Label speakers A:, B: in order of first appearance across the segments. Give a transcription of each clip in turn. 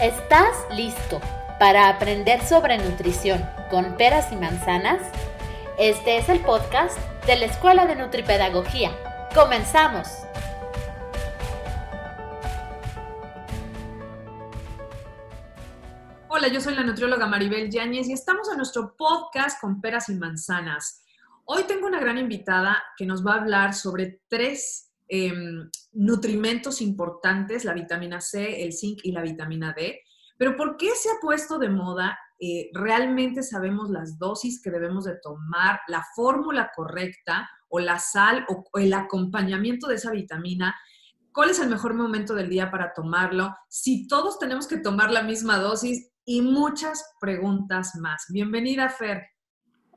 A: ¿Estás listo para aprender sobre nutrición con peras y manzanas? Este es el podcast de la Escuela de Nutripedagogía. ¡Comenzamos!
B: Hola, yo soy la nutrióloga Maribel Yáñez y estamos en nuestro podcast con peras y manzanas. Hoy tengo una gran invitada que nos va a hablar sobre tres Em, nutrimentos importantes, la vitamina C, el zinc y la vitamina D. Pero ¿por qué se ha puesto de moda? Eh, realmente sabemos las dosis que debemos de tomar, la fórmula correcta o la sal o, el acompañamiento de esa vitamina. ¿Cuál es el mejor momento del día para tomarlo? Si todos tenemos que tomar la misma dosis y muchas preguntas más. Bienvenida, Fer.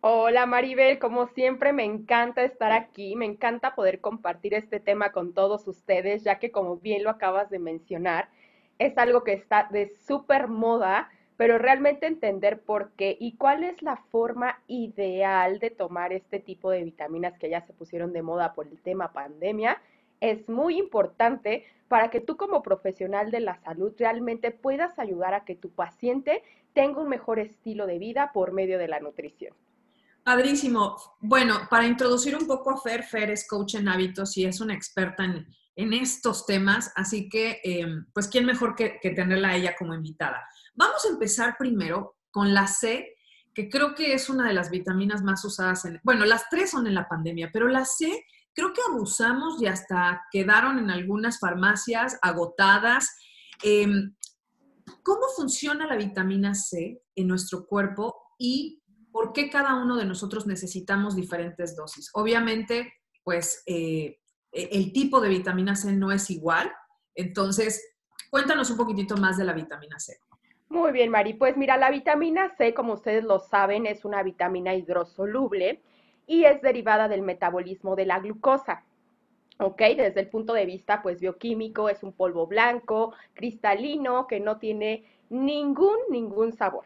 C: Hola Maribel, como siempre me encanta estar aquí, me encanta poder compartir este tema con todos ustedes, ya que como bien lo acabas de mencionar, es algo que está de súper moda, pero realmente entender por qué y cuál es la forma ideal de tomar este tipo de vitaminas que ya se pusieron de moda por el tema pandemia es muy importante para que tú como profesional de la salud realmente puedas ayudar a que tu paciente tenga un mejor estilo de vida por medio de la nutrición.
B: Padrísimo. Bueno, para introducir un poco a Fer, Fer es coach en hábitos y es una experta en, estos temas, así que, eh, pues, ¿quién mejor que, tenerla a ella como invitada? Vamos a empezar primero con la C, que creo que es una de las vitaminas más usadas en, bueno, las tres son en la pandemia, pero la C creo que abusamos y hasta quedaron en algunas farmacias agotadas. Em, ¿Cómo funciona la vitamina C en nuestro cuerpo y por qué cada uno de nosotros necesitamos diferentes dosis. Obviamente, pues eh, e, el tipo de vitamina C no es igual. Entonces, cuéntanos un poquitito más de la vitamina C.
C: Muy bien, Mari. Pues mira, la vitamina C, como ustedes lo saben, es una vitamina hidrosoluble y es derivada del metabolismo de la glucosa. ¿ok? Desde el punto de vista, pues, bioquímico, es un polvo blanco, cristalino, que no tiene ningún, ningún sabor.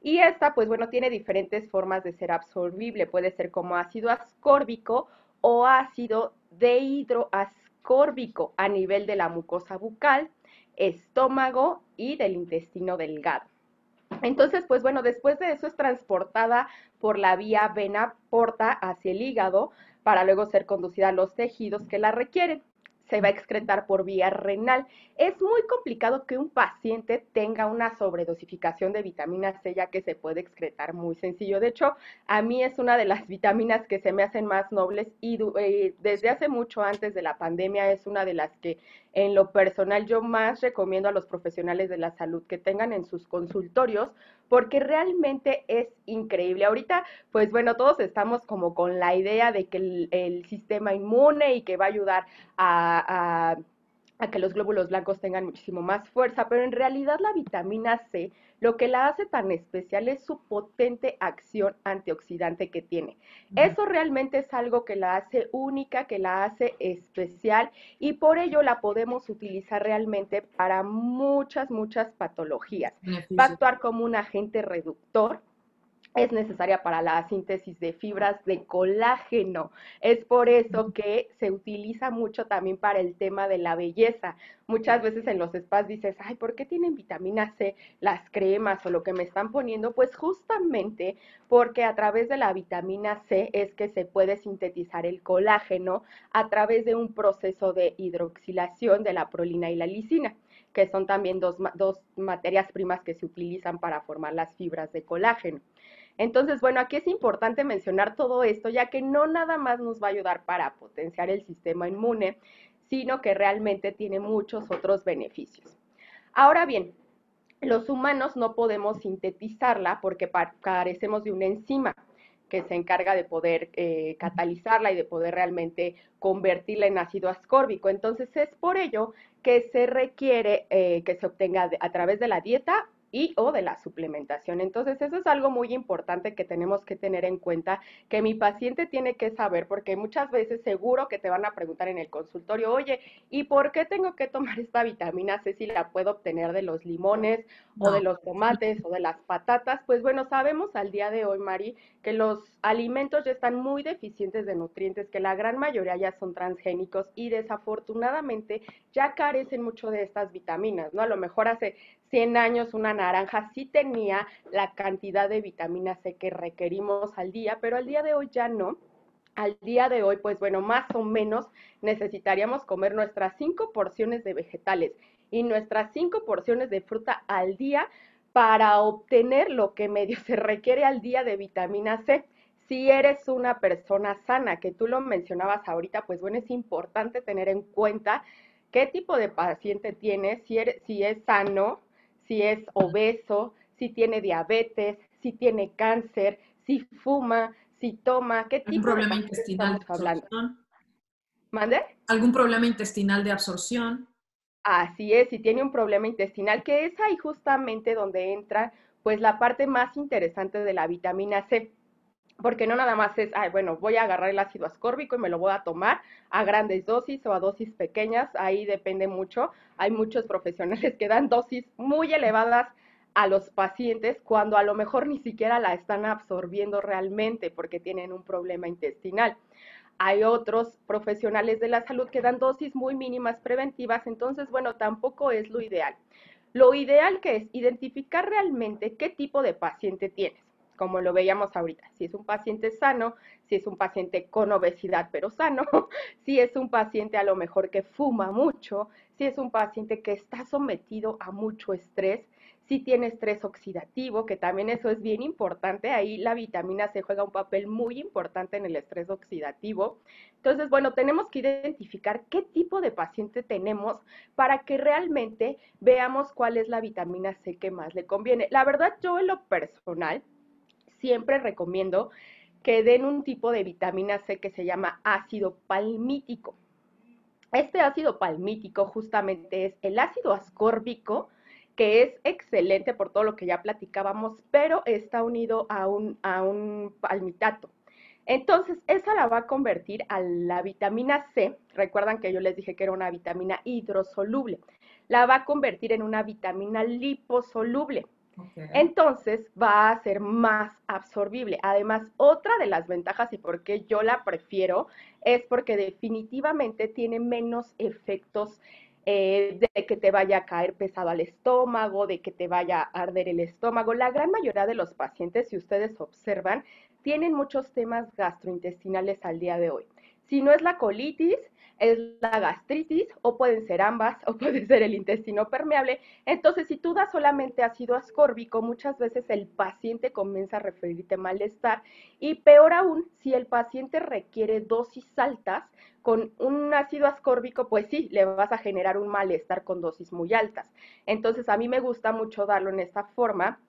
C: Y esta, pues bueno, tiene diferentes formas de ser absorbible. Puede ser como ácido ascórbico o ácido dehidroascórbico a nivel de la mucosa bucal, estómago y del intestino delgado. Entonces, pues bueno, después de eso es transportada por la vía vena porta hacia el hígado para luego ser conducida a los tejidos que la requieren se va a excretar por vía renal. Es muy complicado que un paciente tenga una sobredosificación de vitamina C, ya que se puede excretar muy sencillo. De hecho, a mí es una de las vitaminas que se me hacen más nobles y eh, desde hace mucho antes de la pandemia es una de las que en lo personal yo más recomiendo a los profesionales de la salud que tengan en sus consultorios porque realmente es increíble. Ahorita, pues bueno, todos estamos como con la idea de que el, sistema inmune y que va a ayudar a a que los glóbulos blancos tengan muchísimo más fuerza, pero en realidad la vitamina C lo que la hace tan especial es su potente acción antioxidante que tiene. Eso realmente es algo que la hace única, que la hace especial y por ello la podemos utilizar realmente para muchas, muchas patologías. Va a actuar como un agente reductor es necesaria para la síntesis de fibras de colágeno. Es por eso que se utiliza mucho también para el tema de la belleza. Muchas veces en los spas dices, ay, ¿por qué tienen vitamina C las cremas o lo que me están poniendo? Pues justamente porque a través de la vitamina C es que se puede sintetizar el colágeno a través de un proceso de hidroxilación de la prolina y la lisina que son también dos, dos materias primas que se utilizan para formar las fibras de colágeno. Entonces, bueno, aquí es importante mencionar todo esto, ya que no nada más nos va a ayudar para potenciar el sistema inmune, sino que realmente tiene muchos otros beneficios. Ahora bien, los humanos no podemos sintetizarla porque carecemos de una enzima que se encarga de poder eh, catalizarla y de poder realmente convertirla en ácido ascórbico. Entonces es por ello que se requiere eh, que se obtenga a través de la dieta y o de la suplementación. Entonces, eso es algo muy importante que tenemos que tener en cuenta, que mi paciente tiene que saber, porque muchas veces seguro que te van a preguntar en el consultorio, oye, ¿y por qué tengo que tomar esta vitamina C si la puedo obtener de los limones o de los tomates o de las patatas? Pues bueno, sabemos al día de hoy, Mari, que los alimentos ya están muy deficientes de nutrientes, que la gran mayoría ya son transgénicos y desafortunadamente ya carecen mucho de estas vitaminas, ¿no? A lo mejor hace 100 años una naranja sí tenía la cantidad de vitamina C que requerimos al día, pero al día de hoy ya no. Al día de hoy, pues bueno, más o menos necesitaríamos comer nuestras cinco porciones de vegetales y nuestras cinco porciones de fruta al día para obtener lo que medio se requiere al día de vitamina C. Si eres una persona sana, que tú lo mencionabas ahorita, pues bueno, es importante tener en cuenta qué tipo de paciente tienes, si, si es sano, si es obeso, si tiene diabetes, si tiene cáncer, si fuma, si toma, qué tipo
B: problema de intestinal de
C: absorción? ¿Mande?
B: ¿Algún problema intestinal de absorción?
C: Así es, si tiene un problema intestinal, que es ahí justamente donde entra pues la parte más interesante de la vitamina C porque no nada más es, ay, bueno, voy a agarrar el ácido ascórbico y me lo voy a tomar a grandes dosis o a dosis pequeñas, ahí depende mucho. Hay muchos profesionales que dan dosis muy elevadas a los pacientes cuando a lo mejor ni siquiera la están absorbiendo realmente porque tienen un problema intestinal. Hay otros profesionales de la salud que dan dosis muy mínimas preventivas, entonces, bueno, tampoco es lo ideal. Lo ideal que es identificar realmente qué tipo de paciente tienes como lo veíamos ahorita. Si es un paciente sano, si es un paciente con obesidad pero sano, si es un paciente a lo mejor que fuma mucho, si es un paciente que está sometido a mucho estrés, si tiene estrés oxidativo, que también eso es bien importante, ahí la vitamina C juega un papel muy importante en el estrés oxidativo. Entonces, bueno, tenemos que identificar qué tipo de paciente tenemos para que realmente veamos cuál es la vitamina C que más le conviene. La verdad, yo en lo personal, siempre recomiendo que den un tipo de vitamina C que se llama ácido palmítico. Este ácido palmítico justamente es el ácido ascórbico, que es excelente por todo lo que ya platicábamos, pero está unido a un, a un palmitato. Entonces, esa la va a convertir a la vitamina C, recuerdan que yo les dije que era una vitamina hidrosoluble, la va a convertir en una vitamina liposoluble. Entonces va a ser más absorbible. Además, otra de las ventajas y por qué yo la prefiero es porque definitivamente tiene menos efectos eh, de que te vaya a caer pesado al estómago, de que te vaya a arder el estómago. La gran mayoría de los pacientes, si ustedes observan, tienen muchos temas gastrointestinales al día de hoy. Si no es la colitis, es la gastritis o pueden ser ambas o puede ser el intestino permeable. Entonces, si tú das solamente ácido ascórbico, muchas veces el paciente comienza a referirte malestar y peor aún, si el paciente requiere dosis altas con un ácido ascórbico, pues sí, le vas a generar un malestar con dosis muy altas. Entonces, a mí me gusta mucho darlo en esta forma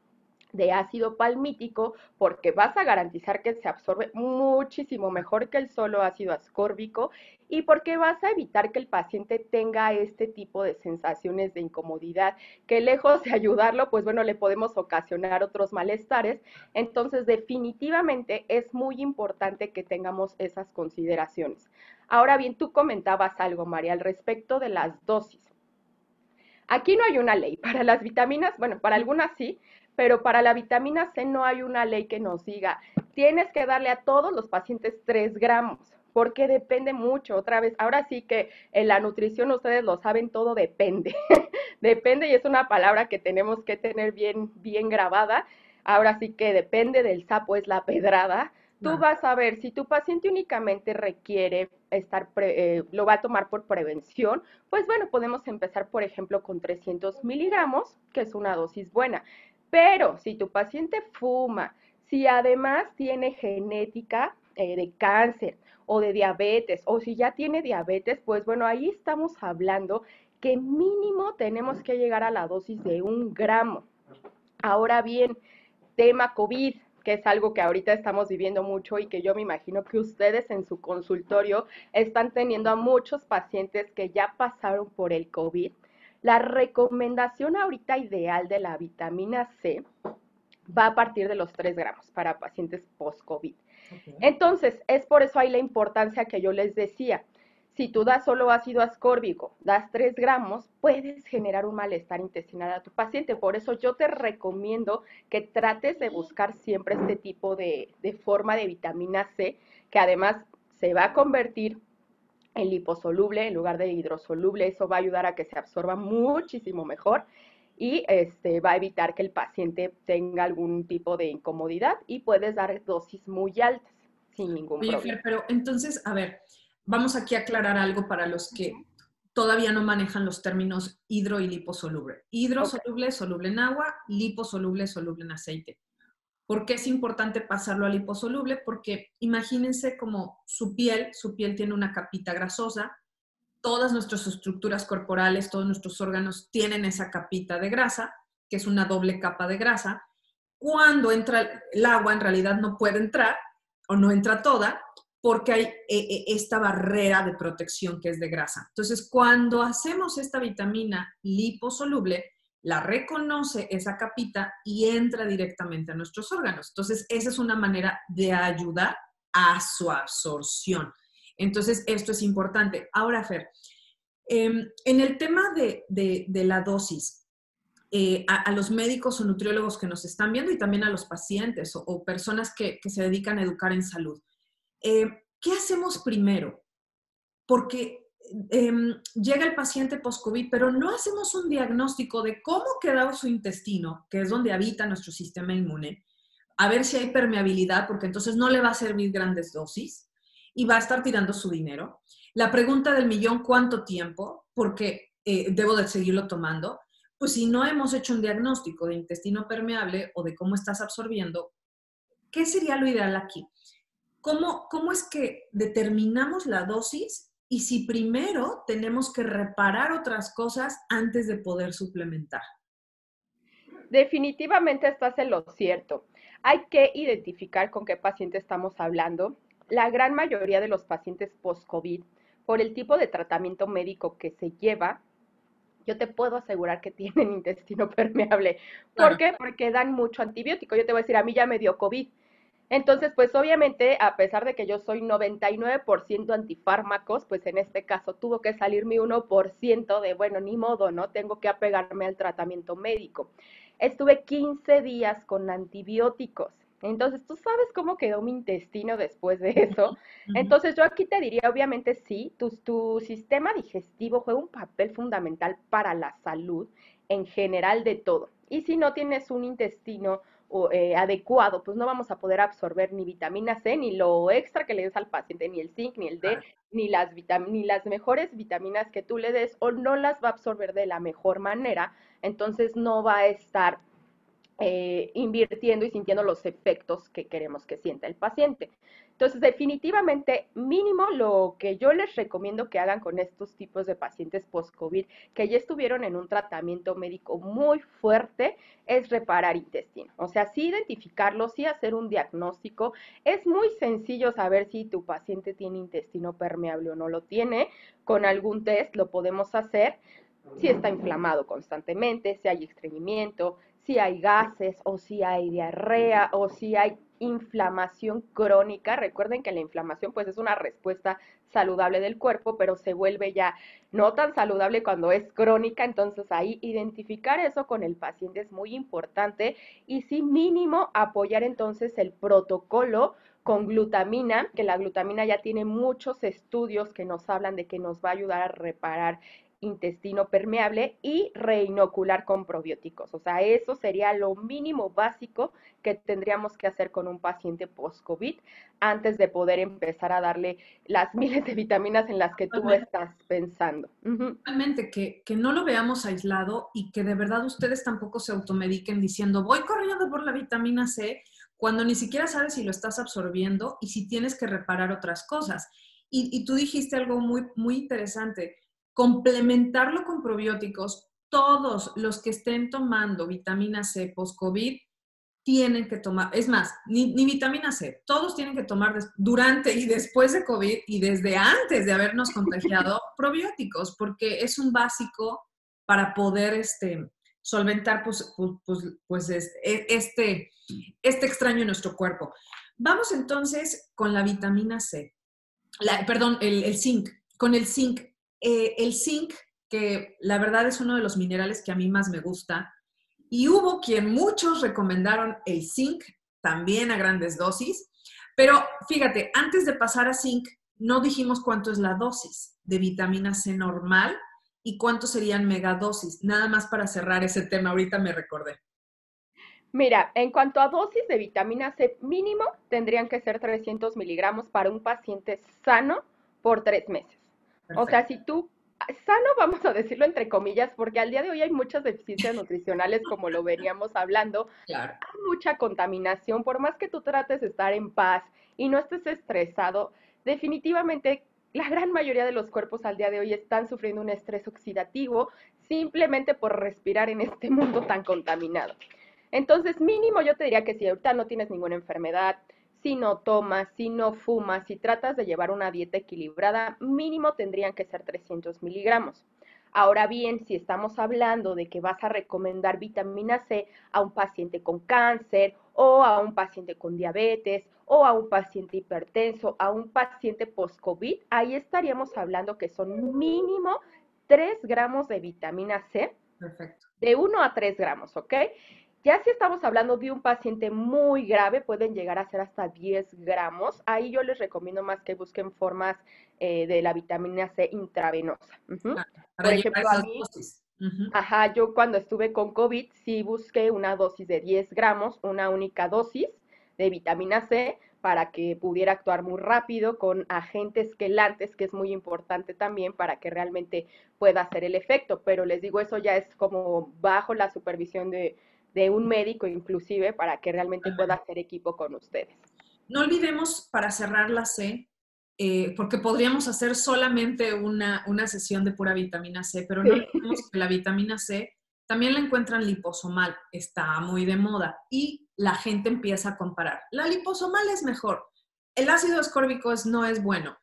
C: de ácido palmítico porque vas a garantizar que se absorbe muchísimo mejor que el solo ácido ascórbico y porque vas a evitar que el paciente tenga este tipo de sensaciones de incomodidad que lejos de ayudarlo, pues bueno, le podemos ocasionar otros malestares. Entonces, definitivamente es muy importante que tengamos esas consideraciones. Ahora bien, tú comentabas algo, María, al respecto de las dosis. Aquí no hay una ley. Para las vitaminas, bueno, para algunas sí, pero para la vitamina C no hay una ley que nos diga, tienes que darle a todos los pacientes 3 gramos, porque depende mucho. Otra vez, ahora sí que en la nutrición ustedes lo saben, todo depende. depende y es una palabra que tenemos que tener bien, bien grabada. Ahora sí que depende del sapo, es la pedrada. Tú vas a ver, si tu paciente únicamente requiere estar, eh, lo va a tomar por prevención, pues bueno, podemos empezar, por ejemplo, con 300 miligramos, que es una dosis buena. Pero si tu paciente fuma, si además tiene genética eh, de cáncer o de diabetes, o si ya tiene diabetes, pues bueno, ahí estamos hablando que mínimo tenemos que llegar a la dosis de un gramo. Ahora bien, tema COVID, que es algo que ahorita estamos viviendo mucho y que yo me imagino que ustedes en su consultorio están teniendo a muchos pacientes que ya pasaron por el COVID la recomendación ahorita ideal de la vitamina C va a partir de los 3 gramos para pacientes post-COVID. Entonces, es por eso hay la importancia que yo les decía. Si tú das solo ácido ascórbico, das 3 gramos, puedes generar un malestar intestinal a tu paciente. Por eso yo te recomiendo que trates de buscar siempre este tipo de, de forma de vitamina C, que además se va a convertir en liposoluble en lugar de hidrosoluble. Eso va a ayudar a que se absorba muchísimo mejor. y este, va a evitar que el paciente tenga algún tipo de incomodidad y puedes dar dosis muy altas sin ningún problema.
B: pero entonces, a ver, vamos aquí a aclarar algo para los que todavía no manejan los términos hidro y liposoluble. Hidrosoluble, soluble en agua, liposoluble, soluble en aceite. ¿Por qué es importante pasarlo a liposoluble? Porque imagínense como su piel, su piel tiene una capita grasosa, todas nuestras estructuras corporales, todos nuestros órganos tienen esa capita de grasa, que es una doble capa de grasa. Cuando entra el agua, en realidad no puede entrar o no entra toda, porque hay eh, eh, esta barrera de protección que es de grasa. Entonces, cuando hacemos esta vitamina liposoluble, la reconoce esa capita y entra directamente a nuestros órganos. Entonces, esa es una manera de ayudar a su absorción. Entonces, esto es importante. Ahora, Fer, em, en el tema de, la dosis, eh, a, los médicos o nutriólogos que nos están viendo y también a los pacientes o, personas que, se dedican a educar en salud, eh, ¿qué hacemos primero? Porque Em, llega el paciente post-COVID, pero no hacemos un diagnóstico de cómo quedó su intestino, que es donde habita nuestro sistema inmune, a ver si hay permeabilidad, porque entonces no le va a servir grandes dosis y va a estar tirando su dinero. La pregunta del millón, ¿cuánto tiempo? Porque eh, debo de seguirlo tomando. Pues si no hemos hecho un diagnóstico de intestino permeable o de cómo estás absorbiendo, ¿qué sería lo ideal aquí? ¿Cómo, cómo es que determinamos la dosis y si primero tenemos que reparar otras cosas antes de poder suplementar.
C: Definitivamente estás en lo cierto. Hay que identificar con qué paciente estamos hablando. La gran mayoría de los pacientes post-COVID, por el tipo de tratamiento médico que se lleva, yo te puedo asegurar que tienen intestino permeable. ¿Por qué? Porque dan mucho antibiótico. Yo te voy a decir, a mí ya me dio COVID entonces, pues obviamente, a pesar de que yo soy 99% antifármacos, pues en este caso tuvo que salir mi 1% de, bueno, ni modo, ¿no? Tengo que apegarme al tratamiento médico. Estuve 15 días con antibióticos. Entonces, ¿tú sabes cómo quedó mi intestino después de eso? Entonces, yo aquí te diría, obviamente sí, tu, tu sistema digestivo juega un papel fundamental para la salud en general de todo. Y si no tienes un intestino eh, adecuado, pues no vamos a poder absorber ni vitamina C, ni lo extra que le des al paciente, ni el zinc, ni el D, ni, las ni las mejores vitaminas que tú le des, o no las va a absorber de la mejor manera, entonces no va a estar eh, invirtiendo y sintiendo los efectos que queremos que sienta el paciente. Entonces, definitivamente, mínimo lo que yo les recomiendo que hagan con estos tipos de pacientes post-COVID que ya estuvieron en un tratamiento médico muy fuerte es reparar intestino. O sea, sí identificarlo, sí hacer un diagnóstico. Es muy sencillo saber si tu paciente tiene intestino permeable o no lo tiene. Con algún test lo podemos hacer si está inflamado constantemente, si hay estreñimiento, si hay gases o si hay diarrea o si hay inflamación crónica. Recuerden que la inflamación pues es una respuesta saludable del cuerpo, pero se vuelve ya no tan saludable cuando es crónica, entonces ahí identificar eso con el paciente es muy importante y sí mínimo apoyar entonces el protocolo con glutamina, que la glutamina ya tiene muchos estudios que nos hablan de que nos va a ayudar a reparar intestino permeable y reinocular con probióticos. O sea, eso sería lo mínimo básico que tendríamos que hacer con un paciente post-COVID antes de poder empezar a darle las miles de vitaminas en las que tú estás pensando.
B: Realmente, que, que no lo veamos aislado y que de verdad ustedes tampoco se automediquen diciendo, voy corriendo por la vitamina C, cuando ni siquiera sabes si lo estás absorbiendo y si tienes que reparar otras cosas. Y, y tú dijiste algo muy, muy interesante complementarlo con probióticos. Todos los que estén tomando vitamina C post-COVID tienen que tomar, es más, ni, vitamina C, todos tienen que tomar durante y después de COVID y desde antes de habernos contagiado probióticos, porque es un básico para poder este, solventar pues, pues, pues, pues este, este, este, extraño en nuestro cuerpo. Vamos entonces con la vitamina C, perdón, el, el zinc. Con el zinc, eh, el zinc, que la verdad es uno de los minerales que a mí más me gusta, y hubo quien muchos recomendaron el zinc también a grandes dosis, pero fíjate, antes de pasar a zinc, no dijimos cuánto es la dosis de vitamina C normal y cuántos serían megadosis? Nada más para cerrar ese tema, ahorita me recordé.
C: Mira, en cuanto a dosis de vitamina C mínimo, tendrían que ser 300 miligramos para un paciente sano por tres meses. O sea, si tú, sano vamos a decirlo entre comillas, porque al día de hoy hay muchas deficiencias nutricionales, como lo veníamos hablando.
B: Claro.
C: Hay mucha contaminación, por más que tú trates de estar en paz y no estés estresado, definitivamente la gran mayoría de los cuerpos al día de hoy están sufriendo un estrés oxidativo simplemente por respirar en este mundo tan contaminado. Entonces, mínimo yo te diría que si ahorita no tienes ninguna enfermedad, si no tomas, si no fumas, si tratas de llevar una dieta equilibrada, mínimo tendrían que ser 300 miligramos. Ahora bien, si estamos hablando de que vas a recomendar vitamina C a un paciente con cáncer o a un paciente con diabetes o a un paciente hipertenso, a un paciente post-COVID, ahí estaríamos hablando que son mínimo 3 gramos de vitamina C.
B: Perfecto.
C: De 1 a 3 gramos, ¿ok? Ya si estamos hablando de un paciente muy grave, pueden llegar a ser hasta 10 gramos. Ahí yo les recomiendo más que busquen formas eh, de la vitamina C intravenosa.
B: Por ejemplo, a mí,
C: ajá, yo cuando estuve con COVID sí busqué una dosis de 10 gramos, una única dosis de vitamina C para que pudiera actuar muy rápido con agentes quelantes, que es muy importante también para que realmente pueda hacer el efecto. Pero les digo, eso ya es como bajo la supervisión de, de un médico inclusive para que realmente pueda hacer equipo con ustedes.
B: No olvidemos para cerrar la C, eh, porque podríamos hacer solamente una, una, sesión de pura vitamina C, pero no olvidemos que la vitamina C también la encuentran liposomal, está muy de moda y la gente empieza a comparar. La liposomal es mejor, el ácido ascórbico es, no es bueno.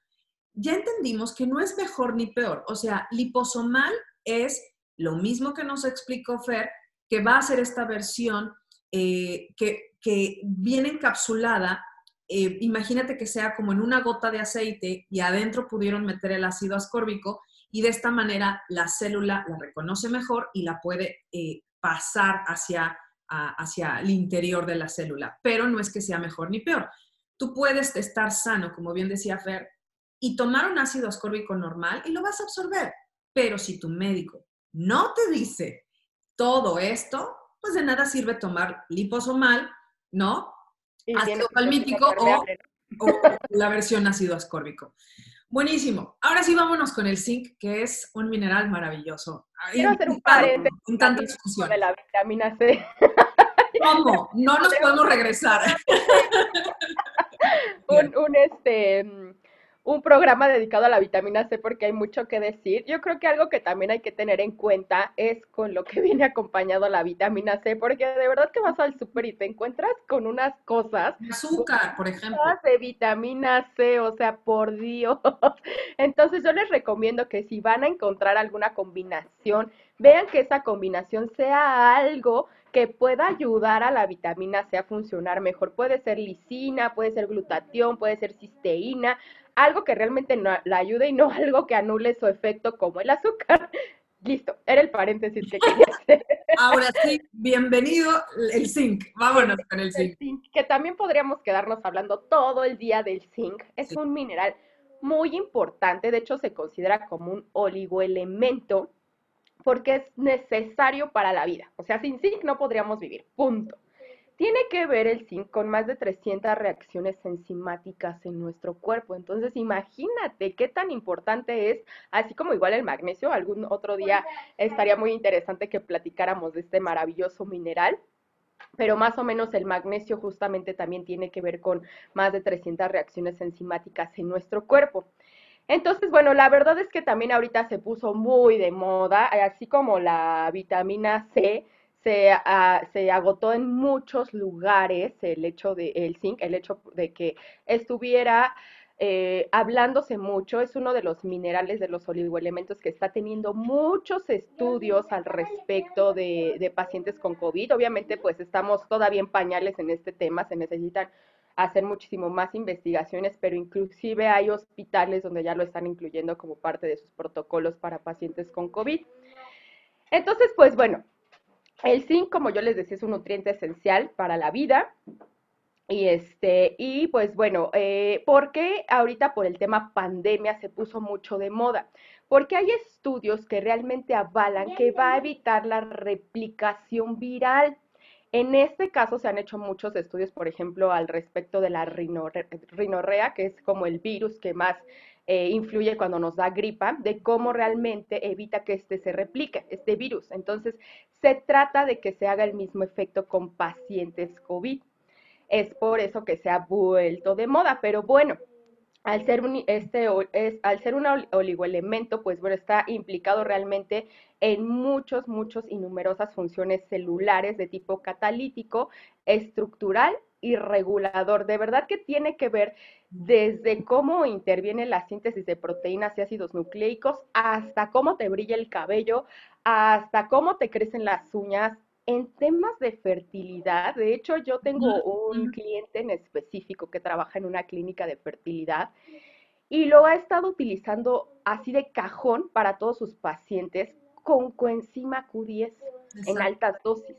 B: Ya entendimos que no es mejor ni peor, o sea, liposomal es lo mismo que nos explicó Fer, que va a ser esta versión eh, que, viene encapsulada. Eh, imagínate que sea como en una gota de aceite y adentro pudieron meter el ácido ascórbico y de esta manera la célula la reconoce mejor y la puede eh, pasar hacia, hacia el interior de la célula. Pero no es que sea mejor ni peor. Tú puedes estar sano, como bien decía Fer, y tomar un ácido ascórbico normal y lo vas a absorber. Pero si tu médico no te dice todo esto, pues de nada sirve tomar liposomal, ¿no? Ácido palmítico o, la versión ácido ascórbico. Buenísimo. Ahora sí vámonos con el zinc, que es un mineral maravilloso.
C: Quiero hacer un paréntesis tanta discusión. de la vitamina C.
B: ¿Cómo? No nos podemos regresar.
C: un, un, este, un programa dedicado a la vitamina C porque hay mucho que decir. Yo creo que algo que también hay que tener en cuenta es con lo que viene acompañado la vitamina C, porque de verdad que vas al súper y te encuentras con unas cosas.
B: Azúcar, por ejemplo.
C: De vitamina C, o sea, por Dios. Entonces yo les recomiendo que si van a encontrar alguna combinación, vean que esa combinación sea algo que pueda ayudar a la vitamina C a funcionar mejor. Puede ser lisina, puede ser glutatión, puede ser cisteína algo que realmente no, la ayude y no algo que anule su efecto como el azúcar. Listo, era el paréntesis que quería hacer.
B: Ahora sí, bienvenido el zinc. Vámonos con el zinc.
C: Que también podríamos quedarnos hablando todo el día del zinc. Es un mineral muy importante, de hecho se considera como un oligoelemento porque es necesario para la vida. O sea, sin zinc no podríamos vivir, punto. Tiene que ver el zinc con más de 300 reacciones enzimáticas en nuestro cuerpo. Entonces, imagínate qué tan importante es, así como igual el magnesio. Algún otro día estaría muy interesante que platicáramos de este maravilloso mineral. Pero más o menos el magnesio justamente también tiene que ver con más de 300 reacciones enzimáticas en nuestro cuerpo. Entonces, bueno, la verdad es que también ahorita se puso muy de moda, así como la vitamina C se, agotó en muchos lugares el hecho de el zinc, el hecho de que estuviera eh, hablándose mucho, es uno de los minerales de los oligoelementos que está teniendo muchos estudios al respecto de, de, pacientes con COVID. Obviamente, pues estamos todavía en pañales en este tema, se necesitan hacer muchísimo más investigaciones, pero inclusive hay hospitales donde ya lo están incluyendo como parte de sus protocolos para pacientes con COVID. Entonces, pues bueno, el zinc, como yo les decía, es un nutriente esencial para la vida. Y este, y pues bueno, eh, ¿por qué ahorita por el tema pandemia se puso mucho de moda? Porque hay estudios que realmente avalan que va a evitar la replicación viral. En este caso se han hecho muchos estudios, por ejemplo, al respecto de la rinorrea, que es como el virus que más eh, influye cuando nos da gripa, de cómo realmente evita que este se replique, este virus. Entonces, se trata de que se haga el mismo efecto con pacientes COVID es por eso que se ha vuelto de moda. Pero bueno, al ser un, este, es, al ser un oligoelemento, pues bueno, está implicado realmente en muchos, muchos y numerosas funciones celulares de tipo catalítico, estructural y regulador. De verdad que tiene que ver desde cómo interviene la síntesis de proteínas y ácidos nucleicos, hasta cómo te brilla el cabello, hasta cómo te crecen las uñas, en temas de fertilidad, de hecho yo tengo un cliente en específico que trabaja en una clínica de fertilidad y lo ha estado utilizando así de cajón para todos sus pacientes con coenzima Q10 en altas dosis.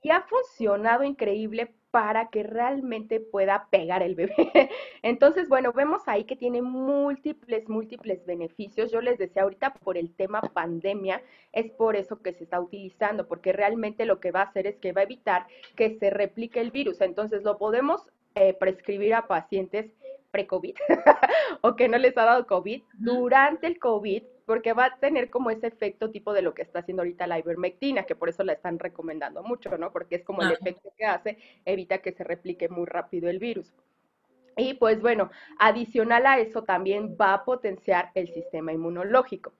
C: Y ha funcionado increíble para que realmente pueda pegar el bebé. Entonces, bueno, vemos ahí que tiene múltiples, múltiples beneficios. Yo les decía ahorita por el tema pandemia, es por eso que se está utilizando, porque realmente lo que va a hacer es que va a evitar que se replique el virus. Entonces, lo podemos eh, prescribir a pacientes pre-COVID o que no les ha dado COVID durante el COVID porque va a tener como ese efecto tipo de lo que está haciendo ahorita la ivermectina, que por eso la están recomendando mucho, ¿no? Porque es como el efecto que hace, evita que se replique muy rápido el virus. Y pues bueno, adicional a eso también va a potenciar el sistema inmunológico.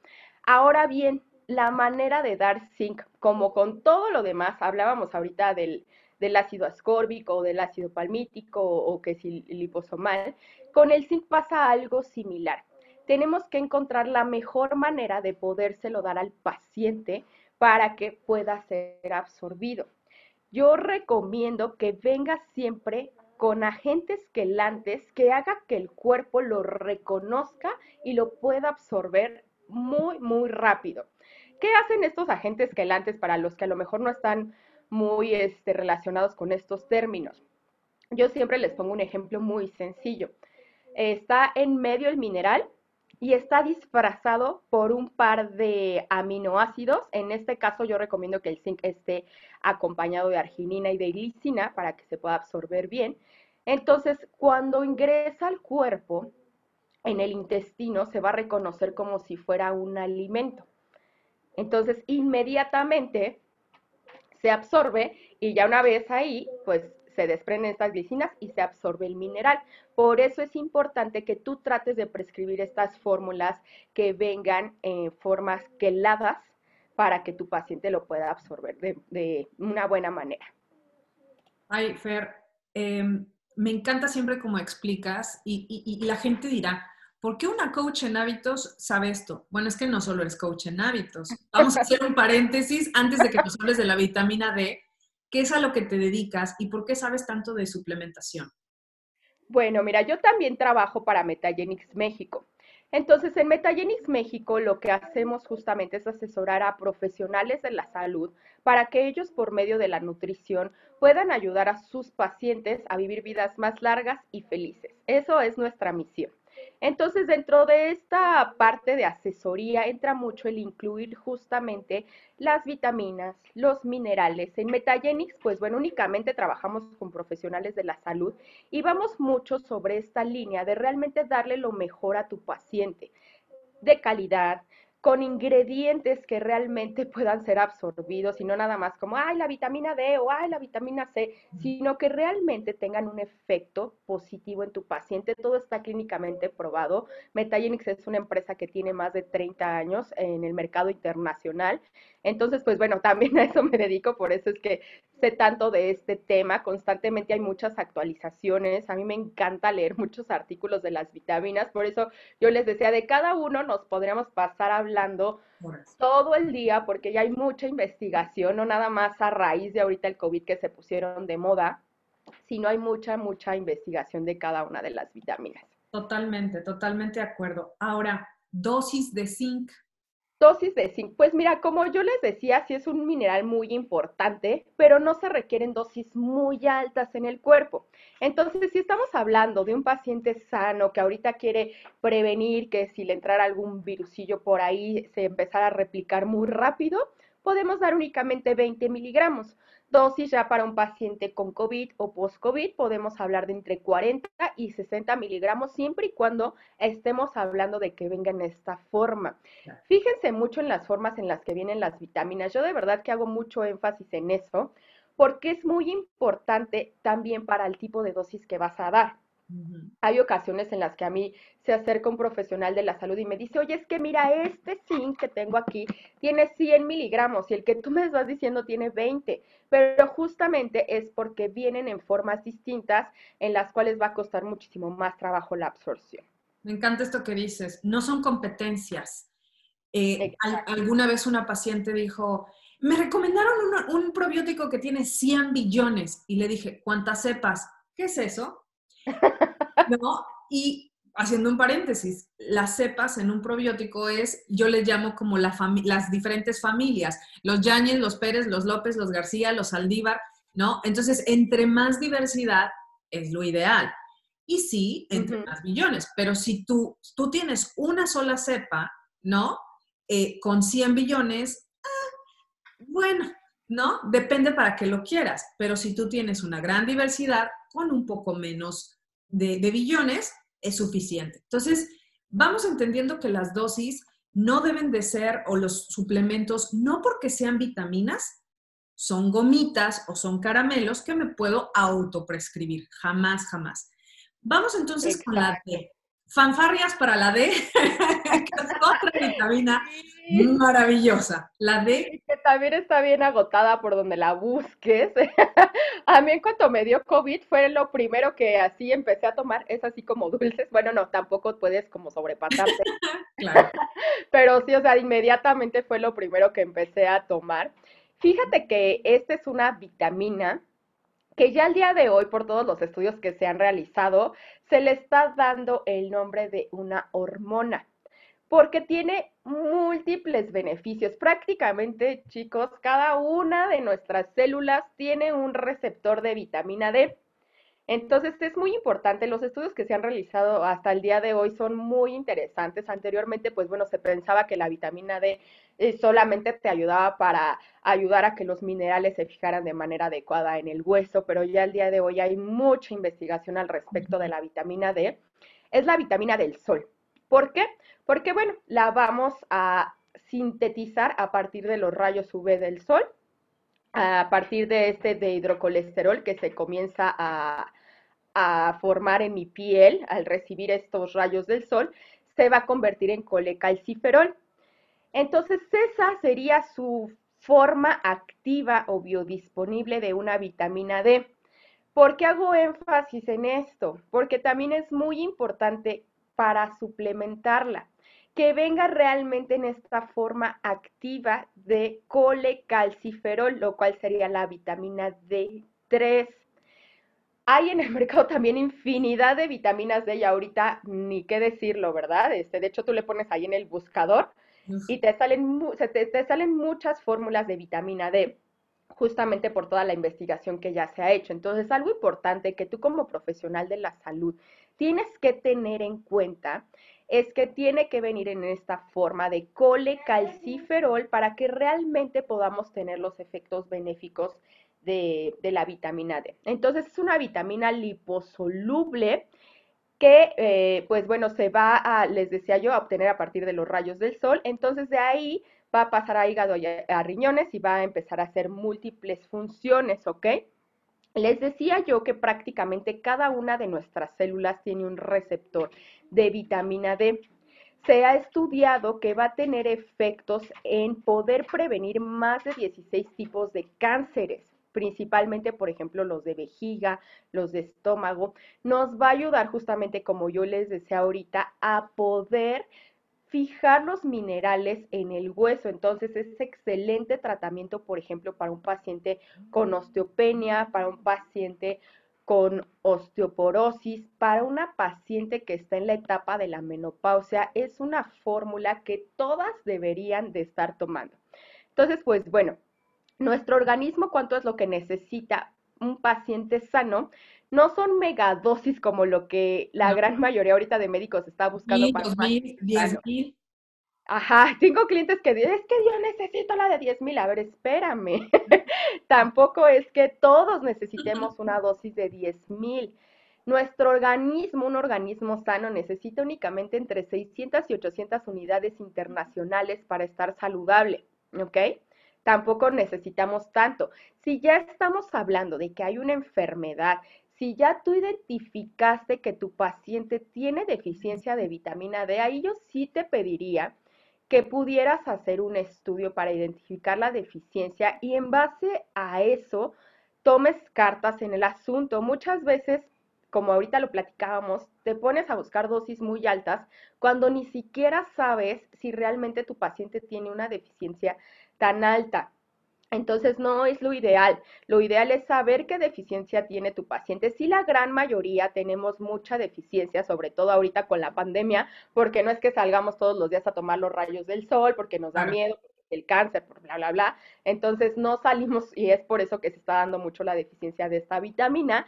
C: Ahora bien, la manera de dar zinc, como con todo lo demás, hablábamos ahorita del, del ácido ascórbico o del ácido palmítico o que es liposomal, con el zinc pasa algo similar tenemos que encontrar la mejor manera de podérselo dar al paciente para que pueda ser absorbido. Yo recomiendo que venga siempre con agentes quelantes que haga que el cuerpo lo reconozca y lo pueda absorber muy, muy rápido. ¿Qué hacen estos agentes quelantes para los que a lo mejor no están muy este, relacionados con estos términos? Yo siempre les pongo un ejemplo muy sencillo. Está en medio el mineral y está disfrazado por un par de aminoácidos. En este caso yo recomiendo que el zinc esté acompañado de arginina y de glicina para que se pueda absorber bien. Entonces, cuando ingresa al cuerpo, en el intestino se va a reconocer como si fuera un alimento. Entonces, inmediatamente se absorbe y ya una vez ahí, pues se desprenden estas glicinas y se absorbe el mineral. Por eso es importante que tú trates de prescribir estas fórmulas que vengan en formas queladas para que tu paciente lo pueda absorber de, una buena manera.
B: Ay, Fer, em, me encanta siempre como explicas y, la gente dirá, ¿por qué una coach en hábitos sabe esto? Bueno, es que no solo eres coach en hábitos. Vamos a hacer un paréntesis antes de que nos hables de la vitamina D, ¿Qué es a lo que te dedicas y por qué sabes tanto de suplementación?
C: Bueno, mira, yo también trabajo para Metagenix México. Entonces, en Metagenix México lo que hacemos justamente es asesorar a profesionales de la salud para que ellos por medio de la nutrición puedan ayudar a sus pacientes a vivir vidas más largas y felices. Eso es nuestra misión. Entonces, dentro de esta parte de asesoría entra mucho el incluir justamente las vitaminas, los minerales. En Metagenix, pues bueno, únicamente trabajamos con profesionales de la salud y vamos mucho sobre esta línea de realmente darle lo mejor a tu paciente de calidad, con ingredientes que realmente puedan ser absorbidos y no nada más como, ay, la vitamina D o ay, la vitamina C, sino que realmente tengan un efecto positivo en tu paciente. Todo está clínicamente probado. Metagenix es una empresa que tiene más de 30 años en el mercado internacional. Entonces, pues bueno, también a eso me dedico, por eso es que sé tanto de este tema. Constantemente hay muchas actualizaciones. A mí me encanta leer muchos artículos de las vitaminas, por eso yo les decía, de cada uno nos podríamos pasar hablando todo el día porque ya hay mucha investigación, no nada más a raíz de ahorita el COVID que se pusieron de moda, sino hay mucha, mucha investigación de cada una de las vitaminas.
B: Totalmente, totalmente de acuerdo. Ahora, dosis de zinc.
C: Dosis de zinc. Pues mira, como yo les decía, sí es un mineral muy importante, pero no se requieren dosis muy altas en el cuerpo. Entonces, si estamos hablando de un paciente sano que ahorita quiere prevenir que si le entrara algún virusillo por ahí se empezara a replicar muy rápido, podemos dar únicamente 20 miligramos. Dosis ya para un paciente con COVID o post-COVID podemos hablar de entre 40 y 60 miligramos siempre y cuando estemos hablando de que venga en esta forma. Fíjense mucho en las formas en las que vienen las vitaminas. Yo de verdad que hago mucho énfasis en eso porque es muy importante también para el tipo de dosis que vas a dar. Hay ocasiones en las que a mí se acerca un profesional de la salud y me dice, oye, es que mira, este zinc que tengo aquí tiene 100 miligramos y el que tú me estás diciendo tiene 20, pero justamente es porque vienen en formas distintas en las cuales va a costar muchísimo más trabajo la absorción.
B: Me encanta esto que dices, no son competencias. Eh, alguna vez una paciente dijo, me recomendaron un, un probiótico que tiene 100 billones y le dije, ¿cuántas cepas? ¿Qué es eso? ¿No? Y haciendo un paréntesis, las cepas en un probiótico es, yo les llamo como la las diferentes familias, los Yáñez, los Pérez, los López, los García, los Saldívar, ¿no? Entonces, entre más diversidad es lo ideal. Y sí, entre más billones, pero si tú, tú tienes una sola cepa, ¿no? Eh, con 100 billones, ah, bueno, ¿no? Depende para qué lo quieras, pero si tú tienes una gran diversidad, con un poco menos de, billones, es suficiente. Entonces, vamos entendiendo que las dosis no deben de ser, o los suplementos, no porque sean vitaminas, son gomitas o son caramelos que me puedo autoprescribir. Jamás, jamás. Vamos entonces con la D. Fanfarrias para la D, que es otra vitamina maravillosa. La D.
C: Que también está bien agotada por donde la busques. a mí en cuanto me dio COVID fue lo primero que así empecé a tomar, es así como dulces. Bueno, no, tampoco puedes como sobrepasarte. claro. Pero sí, o sea, inmediatamente fue lo primero que empecé a tomar. Fíjate que esta es una vitamina que ya al día de hoy, por todos los estudios que se han realizado, se le está dando el nombre de una hormona, porque tiene múltiples beneficios. Prácticamente, chicos, cada una de nuestras células tiene un receptor de vitamina D. Entonces es muy importante, los estudios que se han realizado hasta el día de hoy son muy interesantes. Anteriormente, pues bueno, se pensaba que la vitamina D eh, solamente te ayudaba para ayudar a que los minerales se fijaran de manera adecuada en el hueso, pero ya el día de hoy hay mucha investigación al respecto de la vitamina D. Es la vitamina del sol. ¿Por qué? Porque bueno, la vamos a sintetizar a partir de los rayos UV del sol a partir de este de hidrocolesterol que se comienza a, formar en mi piel al recibir estos rayos del sol, se va a convertir en colecalciferol. Entonces, esa sería su forma activa o biodisponible de una vitamina D. ¿Por qué hago énfasis en esto? Porque también es muy importante para suplementarla que venga realmente en esta forma activa de colecalciferol, lo cual sería la vitamina D3. Hay en el mercado también infinidad de vitaminas D y ahorita ni qué decirlo, ¿verdad? Este, de hecho, tú le pones ahí en el buscador y te salen, te salen muchas fórmulas de vitamina D justamente por toda la investigación que ya se ha hecho. Entonces, algo importante que tú como profesional de la salud tienes que tener en cuenta es que tiene que venir en esta forma de colecalciferol para que realmente podamos tener los efectos benéficos de, la vitamina D. Entonces es una vitamina liposoluble que, eh, pues bueno, se va a, les decía yo, a obtener a partir de los rayos del sol. Entonces de ahí va a pasar a hígado y a riñones y va a empezar a hacer múltiples funciones, ¿ok? Les decía yo que prácticamente cada una de nuestras células tiene un receptor de vitamina D. Se ha estudiado que va a tener efectos en poder prevenir más de 16 tipos de cánceres, principalmente, por ejemplo, los de vejiga, los de estómago. Nos va a ayudar justamente, como yo les decía ahorita, a poder fijar los minerales en el hueso. Entonces es excelente tratamiento, por ejemplo, para un paciente con osteopenia, para un paciente con osteoporosis para una paciente que está en la etapa de la menopausia es una fórmula que todas deberían de estar tomando. Entonces, pues bueno, nuestro organismo, ¿cuánto es lo que necesita un paciente sano? No son megadosis como lo que la gran mayoría ahorita de médicos está buscando
B: para mil, diez mil.
C: Ajá, tengo clientes que dicen, es que yo necesito la de 10 mil. A ver, espérame. Tampoco es que todos necesitemos una dosis de 10 mil. Nuestro organismo, un organismo sano, necesita únicamente entre 600 y 800 unidades internacionales para estar saludable, ¿ok? Tampoco necesitamos tanto. Si ya estamos hablando de que hay una enfermedad, si ya tú identificaste que tu paciente tiene deficiencia de vitamina D, ahí yo sí te pediría que pudieras hacer un estudio para identificar la deficiencia y en base a eso tomes cartas en el asunto. Muchas veces, como ahorita lo platicábamos, te pones a buscar dosis muy altas cuando ni siquiera sabes si realmente tu paciente tiene una deficiencia tan alta. Entonces no es lo ideal. Lo ideal es saber qué deficiencia tiene tu paciente. Si la gran mayoría tenemos mucha deficiencia, sobre todo ahorita con la pandemia, porque no es que salgamos todos los días a tomar los rayos del sol, porque nos da miedo, el cáncer, por bla, bla, bla. Entonces no salimos y es por eso que se está dando mucho la deficiencia de esta vitamina.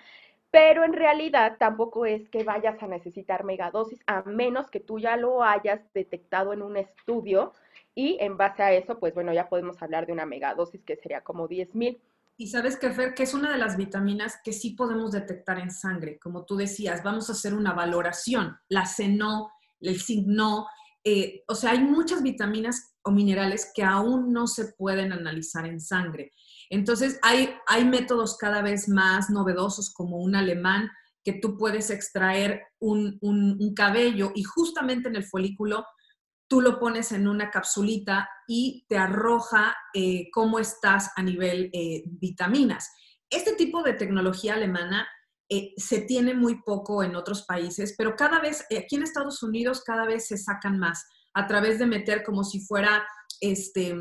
C: Pero en realidad tampoco es que vayas a necesitar megadosis, a menos que tú ya lo hayas detectado en un estudio y en base a eso, pues bueno, ya podemos hablar de una megadosis que sería como 10.000.
B: Y sabes que, Fer, que es una de las vitaminas que sí podemos detectar en sangre. Como tú decías, vamos a hacer una valoración. La C no, el zinc no. Eh, o sea, hay muchas vitaminas o minerales que aún no se pueden analizar en sangre. Entonces, hay, hay métodos cada vez más novedosos como un alemán que tú puedes extraer un, un cabello y justamente en el folículo tú lo pones en una capsulita y te arroja eh, cómo estás a nivel eh, vitaminas. Este tipo de tecnología alemana eh, se tiene muy poco en otros países, pero cada vez, aquí en Estados Unidos, cada vez se sacan más a través de meter como si fuera, este,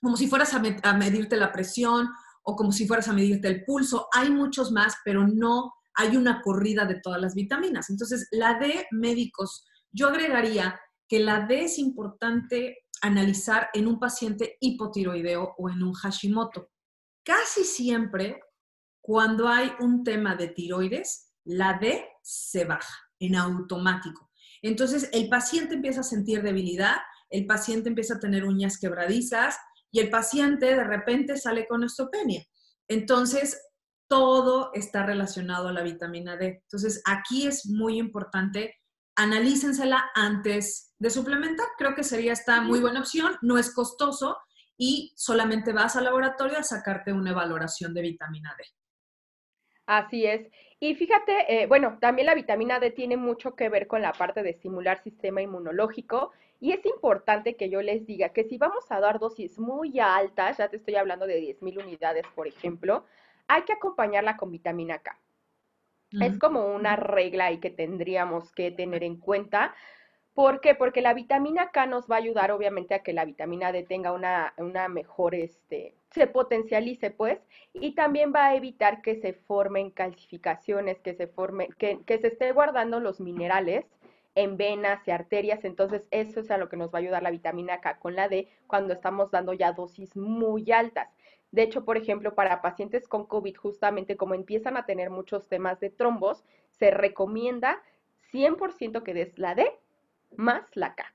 B: como si fueras a, a medirte la presión o como si fueras a medirte el pulso. Hay muchos más, pero no hay una corrida de todas las vitaminas. Entonces, la de médicos, yo agregaría que la D es importante analizar en un paciente hipotiroideo o en un Hashimoto. Casi siempre, cuando hay un tema de tiroides, la D se baja en automático. Entonces, el paciente empieza a sentir debilidad, el paciente empieza a tener uñas quebradizas y el paciente de repente sale con osteopenia. Entonces, todo está relacionado a la vitamina D. Entonces, aquí es muy importante analícensela antes de suplementar. Creo que sería esta muy buena opción, no es costoso y solamente vas al laboratorio a sacarte una valoración de vitamina D.
C: Así es. Y fíjate, eh, bueno, también la vitamina D tiene mucho que ver con la parte de estimular sistema inmunológico y es importante que yo les diga que si vamos a dar dosis muy altas, ya te estoy hablando de 10.000 unidades, por ejemplo, hay que acompañarla con vitamina K. Es como una regla ahí que tendríamos que tener en cuenta. ¿Por qué? Porque la vitamina K nos va a ayudar obviamente a que la vitamina D tenga una, una mejor, este, se potencialice pues, y también va a evitar que se formen calcificaciones, que se formen, que, que se esté guardando los minerales en venas y arterias, entonces eso es a lo que nos va a ayudar la vitamina K con la D cuando estamos dando ya dosis muy altas. De hecho, por ejemplo, para pacientes con COVID, justamente como empiezan a tener muchos temas de trombos, se recomienda 100% que des la D más la K.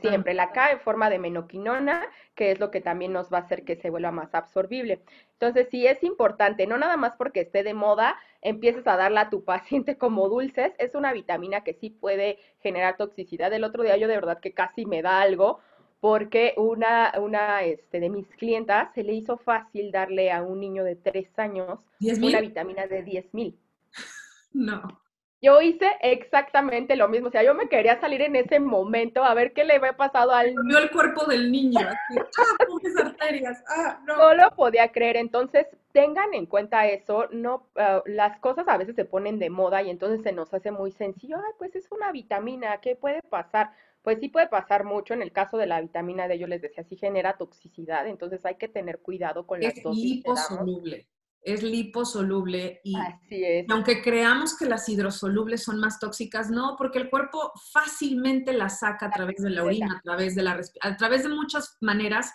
C: Siempre la K en forma de menoquinona, que es lo que también nos va a hacer que se vuelva más absorbible. Entonces, sí es importante, no nada más porque esté de moda, empieces a darla a tu paciente como dulces, es una vitamina que sí puede generar toxicidad. El otro día yo de verdad que casi me da algo porque una, una este, de mis clientas se le hizo fácil darle a un niño de tres años una vitamina de 10 mil.
B: No.
C: Yo hice exactamente lo mismo, o sea, yo me quería salir en ese momento a ver qué le había pasado al
B: niño. el cuerpo del niño, ah, arterias, ah, no.
C: No lo podía creer, entonces tengan en cuenta eso, no, ah, las cosas a veces se ponen de moda y entonces se nos hace muy sencillo, ay, pues es una vitamina, ¿qué puede pasar? Pues sí puede pasar mucho. En el caso de la vitamina D, yo les decía, sí genera toxicidad, entonces hay que tener cuidado con las
B: es
C: dosis.
B: Liposoluble. es liposoluble y,
C: Así es.
B: aunque creamos que las hidrosolubles son más tóxicas, no, porque el cuerpo fácilmente las saca a través de la orina, a través de la a través de muchas maneras,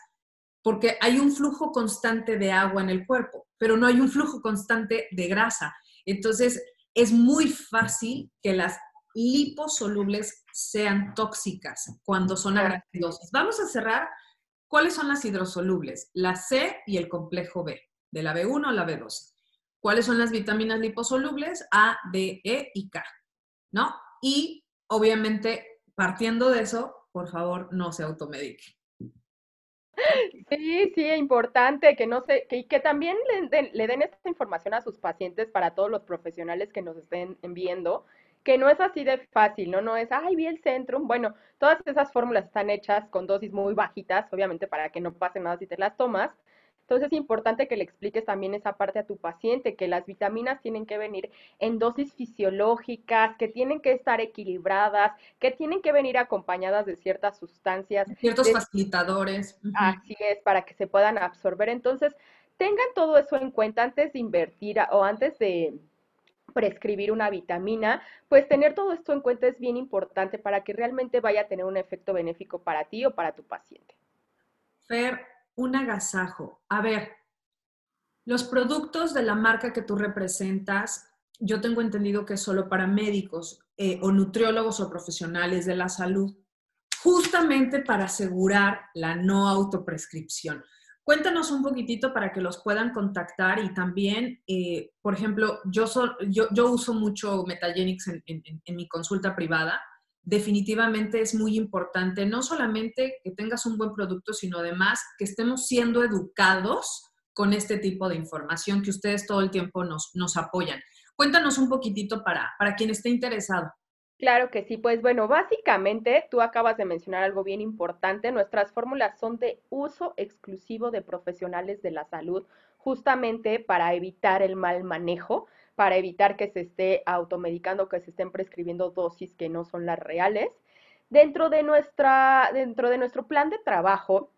B: porque hay un flujo constante de agua en el cuerpo, pero no hay un flujo constante de grasa. Entonces, es muy fácil que las liposolubles sean tóxicas cuando son
C: Claro.
B: agracidosas. Vamos a cerrar. ¿Cuáles son las hidrosolubles? La C y el complejo B, de la B1 a la B2. ¿Cuáles son las vitaminas liposolubles? A, D, E y K, ¿no? Y obviamente, partiendo de eso, por favor, no se automedique.
C: Sí, sí, importante que no se, que también le den, le den esta información a sus pacientes para todos los profesionales que nos estén viendo, que no es así de fácil, ¿no? No es, ay, vi el Centrum. Bueno, todas esas fórmulas están hechas con dosis muy bajitas, obviamente para que no pase nada si te las tomas. Entonces es importante que le expliques también esa parte a tu paciente, que las vitaminas tienen que venir en dosis fisiológicas, que tienen que estar equilibradas, que tienen que venir acompañadas de ciertas sustancias
B: Ciertos
C: de-
B: facilitadores.
C: Así es, para que se puedan absorber. Entonces, tengan todo eso en cuenta antes de invertir o antes de prescribir una vitamina, pues tener todo esto en cuenta es bien importante para que realmente vaya a tener un efecto benéfico para ti o para tu paciente.
B: Fer, un agasajo. A ver, los productos de la marca que tú representas, yo tengo entendido que es solo para médicos eh, o nutriólogos o profesionales de la salud, justamente para asegurar la no autoprescripción. Cuéntanos un poquitito para que los puedan contactar y también, eh, por ejemplo, yo, so- yo, yo uso mucho Metagenics en, en- en- en mi consulta privada. Definitivamente es muy importante no solamente que tengas un buen producto, sino además que estemos siendo educados con este tipo de información que ustedes todo el tiempo nos, nos apoyan. Cuéntanos un poquitito para, para quien esté interesado.
C: Claro que sí, pues bueno, básicamente tú acabas de mencionar algo bien importante. Nuestras fórmulas son de uso exclusivo de profesionales de la salud, justamente para evitar el mal manejo, para evitar que se esté automedicando, que se estén prescribiendo dosis que no son las reales. Dentro de nuestra, dentro de nuestro plan de trabajo,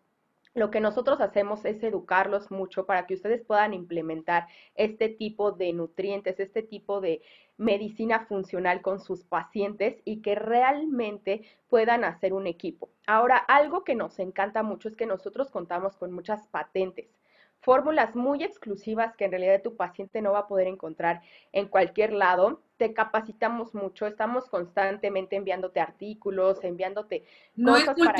C: lo que nosotros hacemos es educarlos mucho para que ustedes puedan implementar este tipo de nutrientes, este tipo de medicina funcional con sus pacientes y que realmente puedan hacer un equipo. Ahora, algo que nos encanta mucho es que nosotros contamos con muchas patentes, fórmulas muy exclusivas que en realidad tu paciente no va a poder encontrar en cualquier lado. Te capacitamos mucho, estamos constantemente enviándote artículos, enviándote
B: No es
C: para...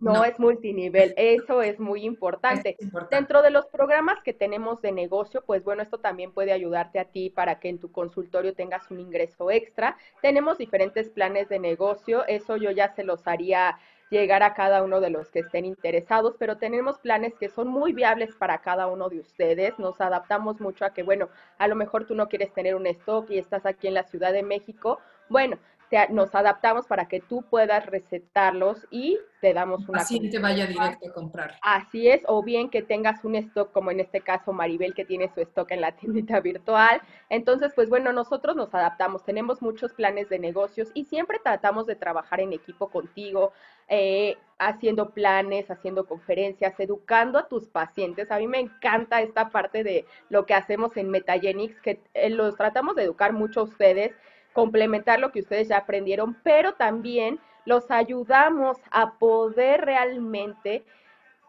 C: No,
B: No.
C: es multinivel, eso es muy importante.
B: Es importante.
C: Dentro de los programas que tenemos de negocio, pues bueno, esto también puede ayudarte a ti para que en tu consultorio tengas un ingreso extra. Tenemos diferentes planes de negocio, eso yo ya se los haría llegar a cada uno de los que estén interesados, pero tenemos planes que son muy viables para cada uno de ustedes. Nos adaptamos mucho a que, bueno, a lo mejor tú no quieres tener un stock y estás aquí en la Ciudad de México. Bueno, te- nos adaptamos para que tú puedas recetarlos y te damos una
B: paciente vaya directo a comprar.
C: Así es, o bien que tengas un stock, como en este caso Maribel, que tiene su stock en la tiendita virtual. Entonces, pues bueno, nosotros nos adaptamos, tenemos muchos planes de negocios y siempre tratamos de trabajar en equipo contigo, eh, haciendo planes, haciendo conferencias, educando a tus pacientes. A mí me encanta esta parte de lo que hacemos en Metagenics, que eh, los tratamos de educar mucho a ustedes, complementar lo que ustedes ya aprendieron, pero también los ayudamos a poder realmente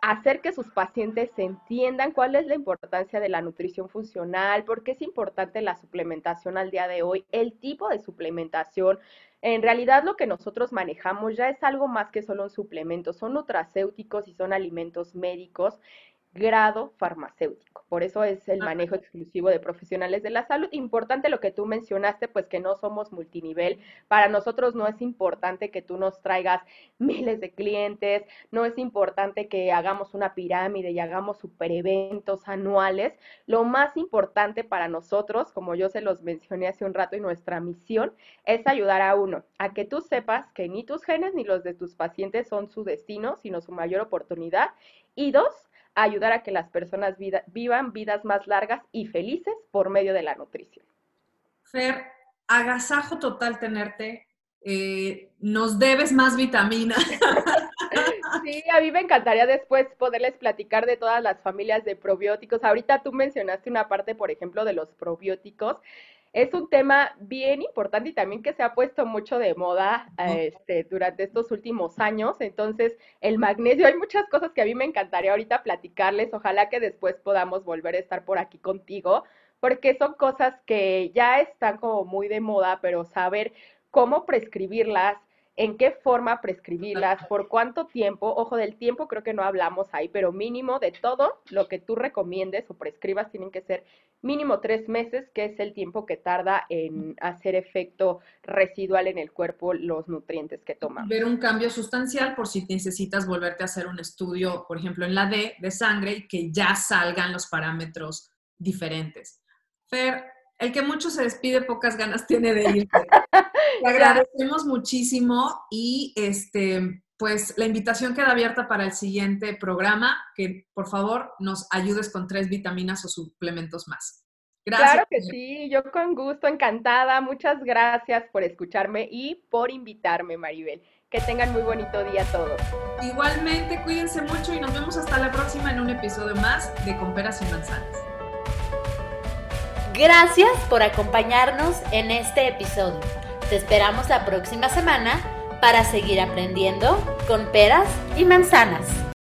C: hacer que sus pacientes entiendan cuál es la importancia de la nutrición funcional, por qué es importante la suplementación al día de hoy, el tipo de suplementación. En realidad lo que nosotros manejamos ya es algo más que solo un suplemento, son nutracéuticos y son alimentos médicos grado farmacéutico. Por eso es el manejo exclusivo de profesionales de la salud. Importante lo que tú mencionaste, pues que no somos multinivel. Para nosotros no es importante que tú nos traigas miles de clientes, no es importante que hagamos una pirámide y hagamos super eventos anuales. Lo más importante para nosotros, como yo se los mencioné hace un rato, y nuestra misión es ayudar a uno, a que tú sepas que ni tus genes ni los de tus pacientes son su destino, sino su mayor oportunidad. Y dos, ayudar a que las personas vida, vivan vidas más largas y felices por medio de la nutrición.
B: Fer, agasajo total tenerte. Eh, nos debes más vitamina.
C: Sí, a mí me encantaría después poderles platicar de todas las familias de probióticos. Ahorita tú mencionaste una parte, por ejemplo, de los probióticos. Es un tema bien importante y también que se ha puesto mucho de moda este, durante estos últimos años. Entonces, el magnesio, hay muchas cosas que a mí me encantaría ahorita platicarles. Ojalá que después podamos volver a estar por aquí contigo, porque son cosas que ya están como muy de moda, pero saber cómo prescribirlas, en qué forma prescribirlas, por cuánto tiempo, ojo del tiempo creo que no hablamos ahí, pero mínimo de todo lo que tú recomiendes o prescribas tienen que ser mínimo tres meses, que es el tiempo que tarda en hacer efecto residual en el cuerpo los nutrientes que toman.
B: Ver un cambio sustancial por si necesitas volverte a hacer un estudio, por ejemplo, en la D de sangre y que ya salgan los parámetros diferentes. Fer, el que mucho se despide, pocas ganas tiene de ir. Te agradecemos muchísimo y este, pues la invitación queda abierta para el siguiente programa, que por favor nos ayudes con tres vitaminas o suplementos más.
C: Gracias. Claro que sí, yo con gusto, encantada. Muchas gracias por escucharme y por invitarme, Maribel. Que tengan muy bonito día todos.
B: Igualmente, cuídense mucho y nos vemos hasta la próxima en un episodio más de Comperas y Manzanas.
A: Gracias por acompañarnos en este episodio. Te esperamos la próxima semana para seguir aprendiendo con peras y manzanas.